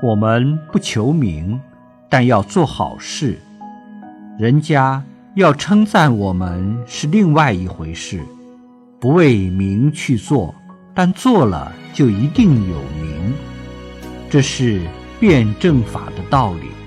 我们不求名但要做好事。人家要称赞我们是另外一回事不为名去做但做了就一定有名。这是辩证法的道理。